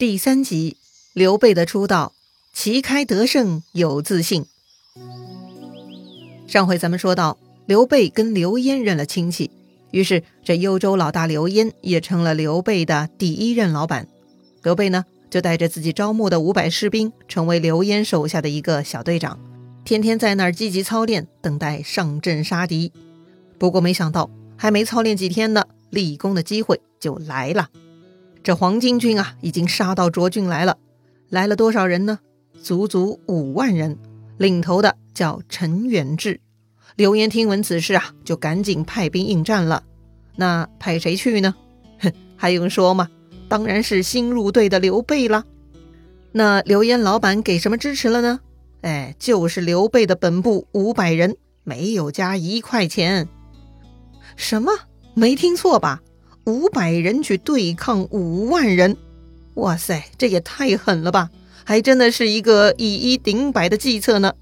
第三集，刘备的出道，旗开得胜有自信。上回咱们说到，刘备跟刘焉认了亲戚，于是这幽州老大刘焉也成了刘备的第一任老板。刘备呢，就带着自己招募的五百士兵，成为刘焉手下的一个小队长，天天在那儿积极操练，等待上阵杀敌。不过没想到，还没操练几天呢，立功的机会就来了。这黄巾军啊，已经杀到涿郡来了。来了多少人呢？足足五万人，领头的叫陈远志。刘焉听闻此事啊，就赶紧派兵应战了。那派谁去呢？哼，还用说吗？当然是新入队的刘备了。那刘焉老板给什么支持了呢？哎，就是刘备的本部五百人，没有加一块钱。什么？没听错吧？五百人去对抗五万人，哇塞，这也太狠了吧！还真的是一个以一顶百的计策呢。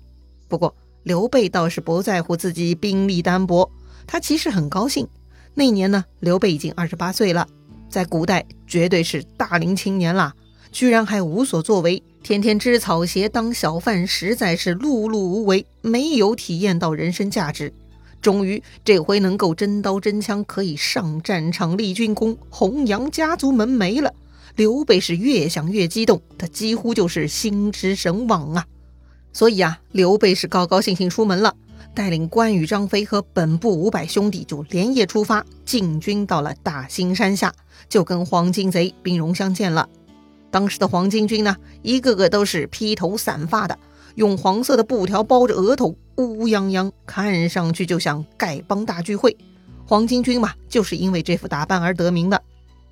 不过刘备倒是不在乎自己兵力单薄，他其实很高兴。那年呢，刘备已经二十八岁了，在古代绝对是大龄青年啦，居然还无所作为，天天织草鞋当小贩，实在是碌碌无为，没有体验到人生价值。终于这回能够真刀真枪，可以上战场立军功，弘扬家族门楣了。刘备是越想越激动，他几乎就是心驰神往啊！所以啊，刘备是高高兴兴出门了，带领关羽、张飞和本部五百兄弟就连夜出发，进军到了大兴山下，就跟黄巾贼兵戎相见了。当时的黄巾军呢，一个个都是披头散发的。用黄色的布条包着额头，乌泱泱，看上去就像丐帮大聚会。黄巾军嘛，就是因为这副打扮而得名的。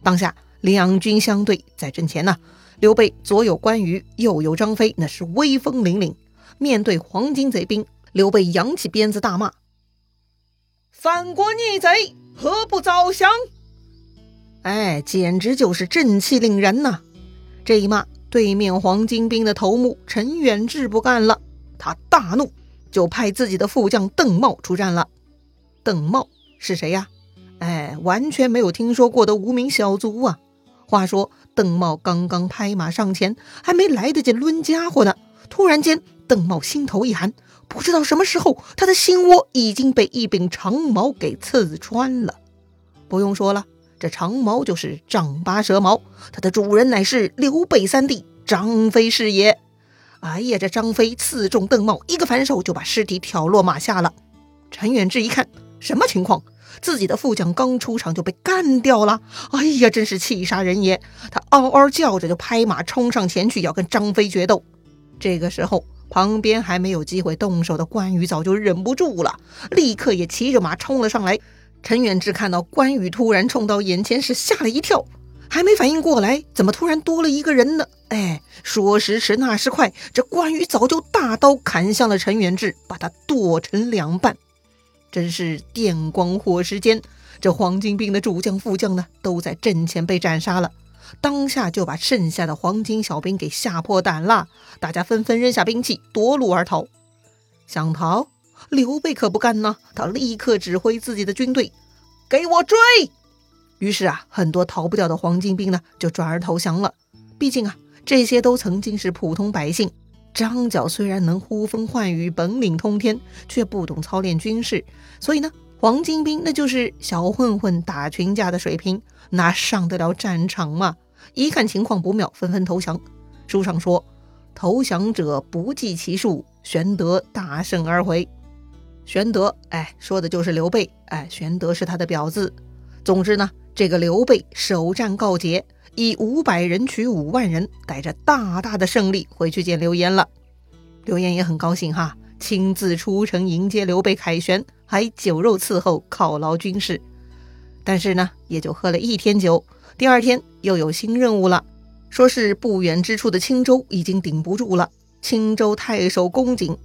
当下两军相对，在阵前呢，刘备左有关羽，右有张飞，那是威风凛凛。面对黄巾贼兵，刘备扬起鞭子大骂：“反国逆贼，何不早降？”哎，简直就是正气凛然呐！这一骂。对面黄巾兵的头目陈远志不干了，他大怒，就派自己的副将邓茂出战了。邓茂是谁呀？哎，完全没有听说过的无名小卒啊！话说邓茂刚刚拍马上前，还没来得及抡家伙呢，突然间邓茂心头一寒，不知道什么时候他的心窝已经被一柄长矛给刺穿了。不用说了。这长矛就是丈八蛇矛，它的主人乃是刘备三弟张飞是也。哎呀，这张飞刺中邓茂，一个反手就把尸体挑落马下了。陈远志一看，什么情况？自己的副将刚出场就被干掉了。哎呀，真是气杀人也！他嗷嗷叫着就拍马冲上前去要跟张飞决斗。这个时候，旁边还没有机会动手的关羽早就忍不住了，立刻也骑着马冲了上来。陈远志看到关羽突然冲到眼前，时吓了一跳，还没反应过来，怎么突然多了一个人呢？哎，说时迟，那时快，这关羽早就大刀砍向了陈远志，把他剁成两半。真是电光火石间，这黄巾兵的主将、副将呢，都在阵前被斩杀了。当下就把剩下的黄金小兵给吓破胆了，大家纷纷扔下兵器，夺路而逃。想逃？刘备可不干呢，他立刻指挥自己的军队，给我追！于是啊，很多逃不掉的黄巾兵呢，就转而投降了。毕竟啊，这些都曾经是普通百姓。张角虽然能呼风唤雨，本领通天，却不懂操练军事，所以呢，黄巾兵那就是小混混打群架的水平，哪上得了战场嘛？一看情况不妙，纷纷投降。书上说，投降者不计其数，玄德大胜而回。玄德，哎，说的就是刘备，哎，玄德是他的表字。总之呢，这个刘备首战告捷，以五百人取五万人，带着大大的胜利回去见刘焉了。刘焉也很高兴哈，亲自出城迎接刘备凯旋，还酒肉伺候，犒劳军士。但是呢，也就喝了一天酒，第二天又有新任务了，说是不远之处的青州已经顶不住了，青州太守公瑾。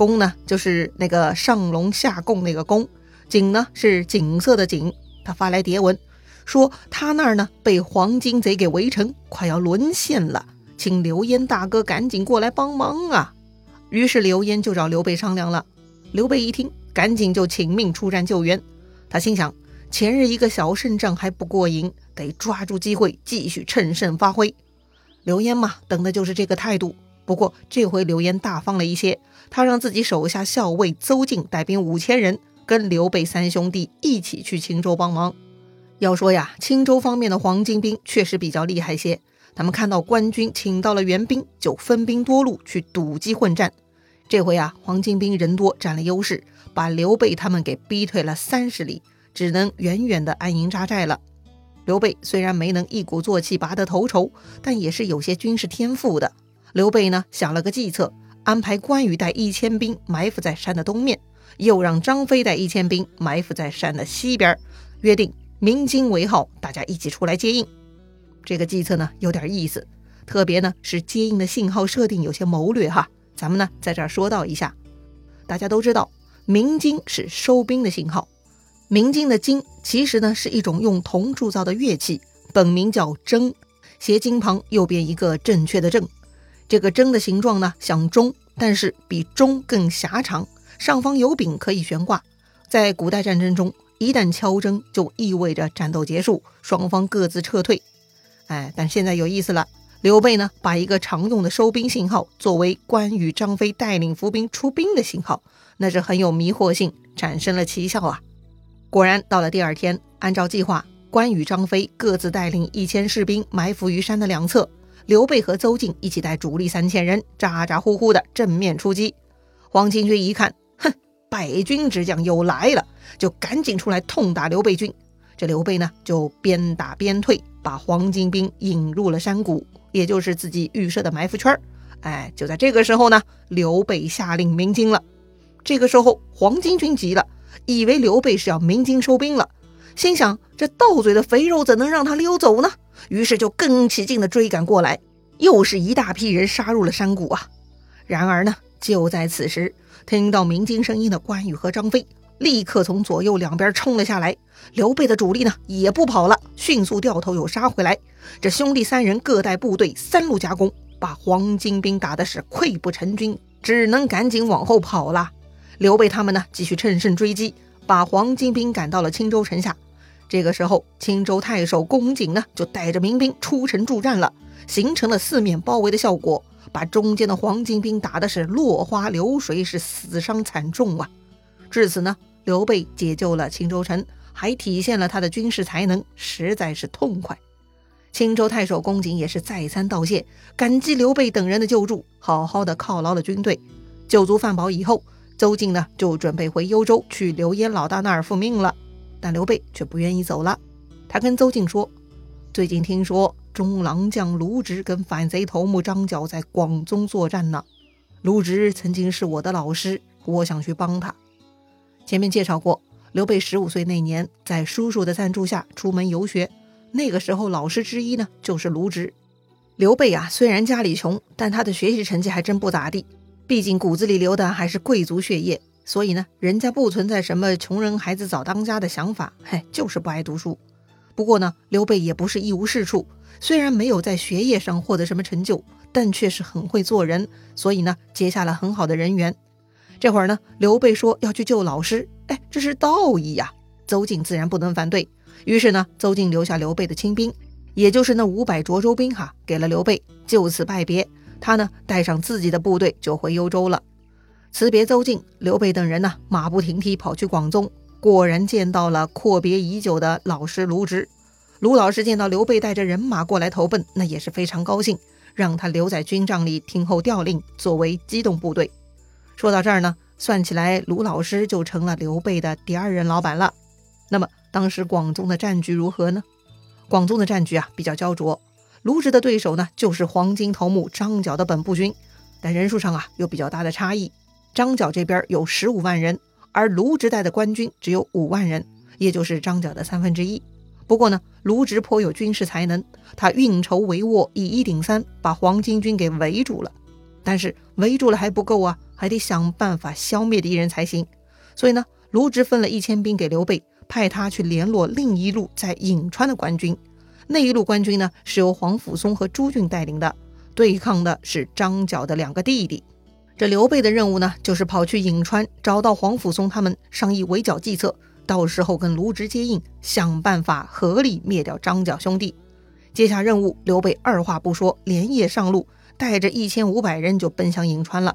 公呢，就是那个上龙下贡那个公；景呢，是景色的景。他发来牒文，说他那儿呢被黄巾贼给围城，快要沦陷了，请刘焉大哥赶紧过来帮忙啊！于是刘焉就找刘备商量了。刘备一听，赶紧就请命出战救援。他心想，前日一个小胜仗还不过瘾，得抓住机会继续乘胜发挥。刘焉嘛，等的就是这个态度。不过这回刘焉大方了一些，他让自己手下校尉邹靖带兵五千人，跟刘备三兄弟一起去青州帮忙。要说呀，青州方面的黄巾兵确实比较厉害些。他们看到官军请到了援兵，就分兵多路去堵击混战。这回啊，黄巾兵人多，占了优势，把刘备他们给逼退了三十里，只能远远的安营扎寨了。刘备虽然没能一鼓作气拔得头筹，但也是有些军事天赋的。刘备呢想了个计策，安排关羽带一千兵埋伏在山的东面，又让张飞带一千兵埋伏在山的西边，约定鸣金为号，大家一起出来接应。这个计策呢有点意思，特别呢是接应的信号设定有些谋略哈。咱们呢在这儿说到一下，大家都知道鸣金是收兵的信号。鸣金的金其实呢是一种用铜铸造的乐器，本名叫筝，斜金旁右边一个正确的正。这个筝的形状呢像钟，但是比钟更狭长，上方有柄可以悬挂。在古代战争中，一旦敲钟就意味着战斗结束，双方各自撤退。哎，但现在有意思了，刘备呢把一个常用的收兵信号作为关羽、张飞带领伏兵出兵的信号，那是很有迷惑性，产生了奇效啊。果然，到了第二天，按照计划，关羽、张飞各自带领一千士兵埋伏于山的两侧，刘备和邹靖一起带主力三千人，咋咋呼呼的正面出击。黄巾军一看，哼，败军之将又来了，就赶紧出来痛打刘备军。这刘备呢，就边打边退，把黄巾兵引入了山谷，也就是自己预设的埋伏圈哎，就在这个时候呢，刘备下令鸣金了。这个时候，黄巾军急了。以为刘备是要鸣金收兵了，心想这斗嘴的肥肉怎能让他溜走呢？于是就更起劲的追赶过来，又是一大批人杀入了山谷啊！然而呢，就在此时，听到鸣金声音的关羽和张飞立刻从左右两边冲了下来。刘备的主力呢也不跑了，迅速掉头又杀回来。这兄弟三人各带部队三路夹攻，把黄巾兵打的是溃不成军，只能赶紧往后跑了。刘备他们呢，继续乘胜追击，把黄巾兵赶到了青州城下。这个时候，青州太守公瑾呢，就带着民兵出城助战了，形成了四面包围的效果，把中间的黄巾兵打的是落花流水，是死伤惨重啊。至此呢，刘备解救了青州城，还体现了他的军事才能，实在是痛快。青州太守公瑾也是再三道谢，感激刘备等人的救助，好好的犒劳了军队，酒足饭饱以后。邹靖呢，就准备回幽州去刘焉老大那儿复命了，但刘备却不愿意走了。他跟邹靖说：“最近听说中郎将卢植跟反贼头目张角在广宗作战呢。卢植曾经是我的老师，我想去帮他。”前面介绍过，刘备十五岁那年，在叔叔的赞助下出门游学，那个时候老师之一呢就是卢植。刘备啊，虽然家里穷，但他的学习成绩还真不咋地。毕竟骨子里流的还是贵族血液，所以呢，人家不存在什么穷人孩子早当家的想法，嘿，就是不爱读书。不过呢，刘备也不是一无是处，虽然没有在学业上获得什么成就，但却是很会做人，所以呢，结下了很好的人缘。这会儿呢，刘备说要去救老师，哎，这是道义呀，邹靖自然不能反对。于是呢，邹靖留下刘备的亲兵，也就是那五百涿州兵哈，给了刘备，就此拜别。他呢，带上自己的部队就回幽州了。辞别邹靖，刘备等人呢，马不停蹄跑去广宗，果然见到了阔别已久的老师卢植。卢老师见到刘备带着人马过来投奔，那也是非常高兴，让他留在军帐里听候调令，作为机动部队。说到这儿呢，算起来卢老师就成了刘备的第二任老板了。那么当时广宗的战局如何呢？广宗的战局啊，比较焦灼。卢植的对手呢，就是黄金头目张角的本部军，但人数上啊有比较大的差异。张角这边有十五万人，而卢植带的官军只有五万人，也就是张角的三分之一。不过呢，卢植颇有军事才能，他运筹帷幄，以一顶三，把黄巾军给围住了。但是围住了还不够啊，还得想办法消灭敌人才行。所以呢，卢植分了一千兵给刘备，派他去联络另一路在颍川的官军。那一路官军呢，是由黄甫松和朱俊带领的，对抗的是张角的两个弟弟。这刘备的任务呢，就是跑去颍川找到黄甫松他们，商议围剿计策，到时候跟卢植接应，想办法合力灭掉张角兄弟。接下任务，刘备二话不说，连夜上路，带着一千五百人就奔向颍川了。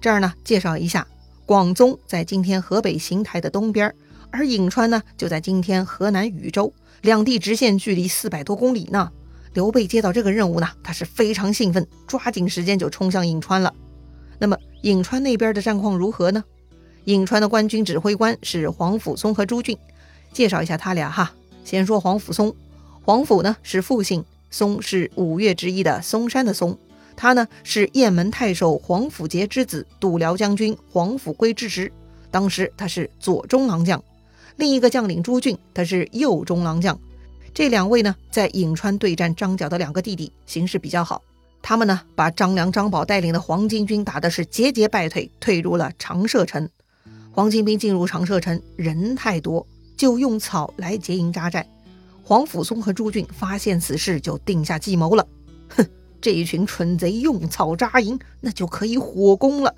这儿呢，介绍一下，广宗在今天河北邢台的东边，而颍川呢就在今天河南禹州，两地直线距离四百多公里呢。刘备接到这个任务呢，他是非常兴奋，抓紧时间就冲向颍川了。那么颍川那边的战况如何呢？颍川的官军指挥官是黄甫松和朱俊，介绍一下他俩哈。先说黄甫松，黄甫呢是复姓，松是五岳之一的嵩山的嵩。他呢是雁门太守黄甫节之子，度辽将军黄甫圭之侄。当时他是左中郎将。另一个将领朱俊，他是右中郎将。这两位呢在颍川对战张角的两个弟弟，形势比较好。他们呢把张良、张宝带领的黄巾军打的是节节败退，退入了长社城。黄巾兵进入长社城，人太多，就用草来结营扎寨。黄甫松和朱俊发现此事，就定下计谋了。哼，这一群蠢贼用草扎营，那就可以火攻了。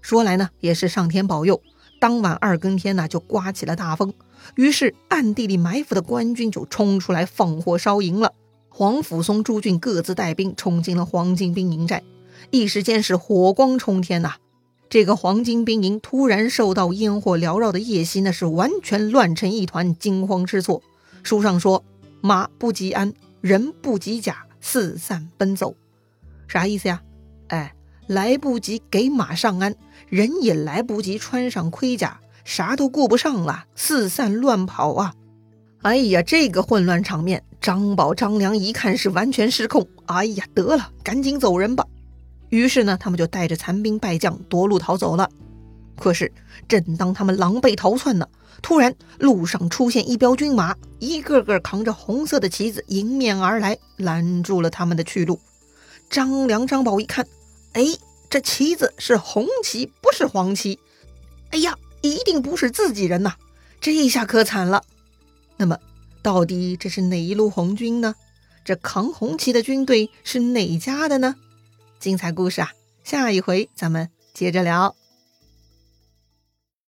说来呢，也是上天保佑。当晚二更天呢，就刮起了大风，于是暗地里埋伏的官军就冲出来放火烧营了。黄甫松、朱俊各自带兵冲进了黄巾兵营寨，一时间是火光冲天呐。这个黄巾兵营突然受到烟火缭绕的夜袭，那是完全乱成一团，惊慌失措。书上说：“马不及鞍，人不及甲，四散奔走。”啥意思呀？哎，来不及给马上鞍，人也来不及穿上盔甲，啥都顾不上了，四散乱跑啊！哎呀，这个混乱场面，张宝、张良一看是完全失控。哎呀，得了，赶紧走人吧。于是呢，他们就带着残兵败将夺路逃走了。可是，正当他们狼狈逃窜呢，突然路上出现一彪军马，一个个扛着红色的旗子迎面而来，拦住了他们的去路。张良、张宝一看，哎，这旗子是红旗，不是黄旗。哎呀，一定不是自己人呐！这下可惨了。那么，到底这是哪一路红军呢？这扛红旗的军队是哪家的呢？精彩故事啊，下一回咱们接着聊。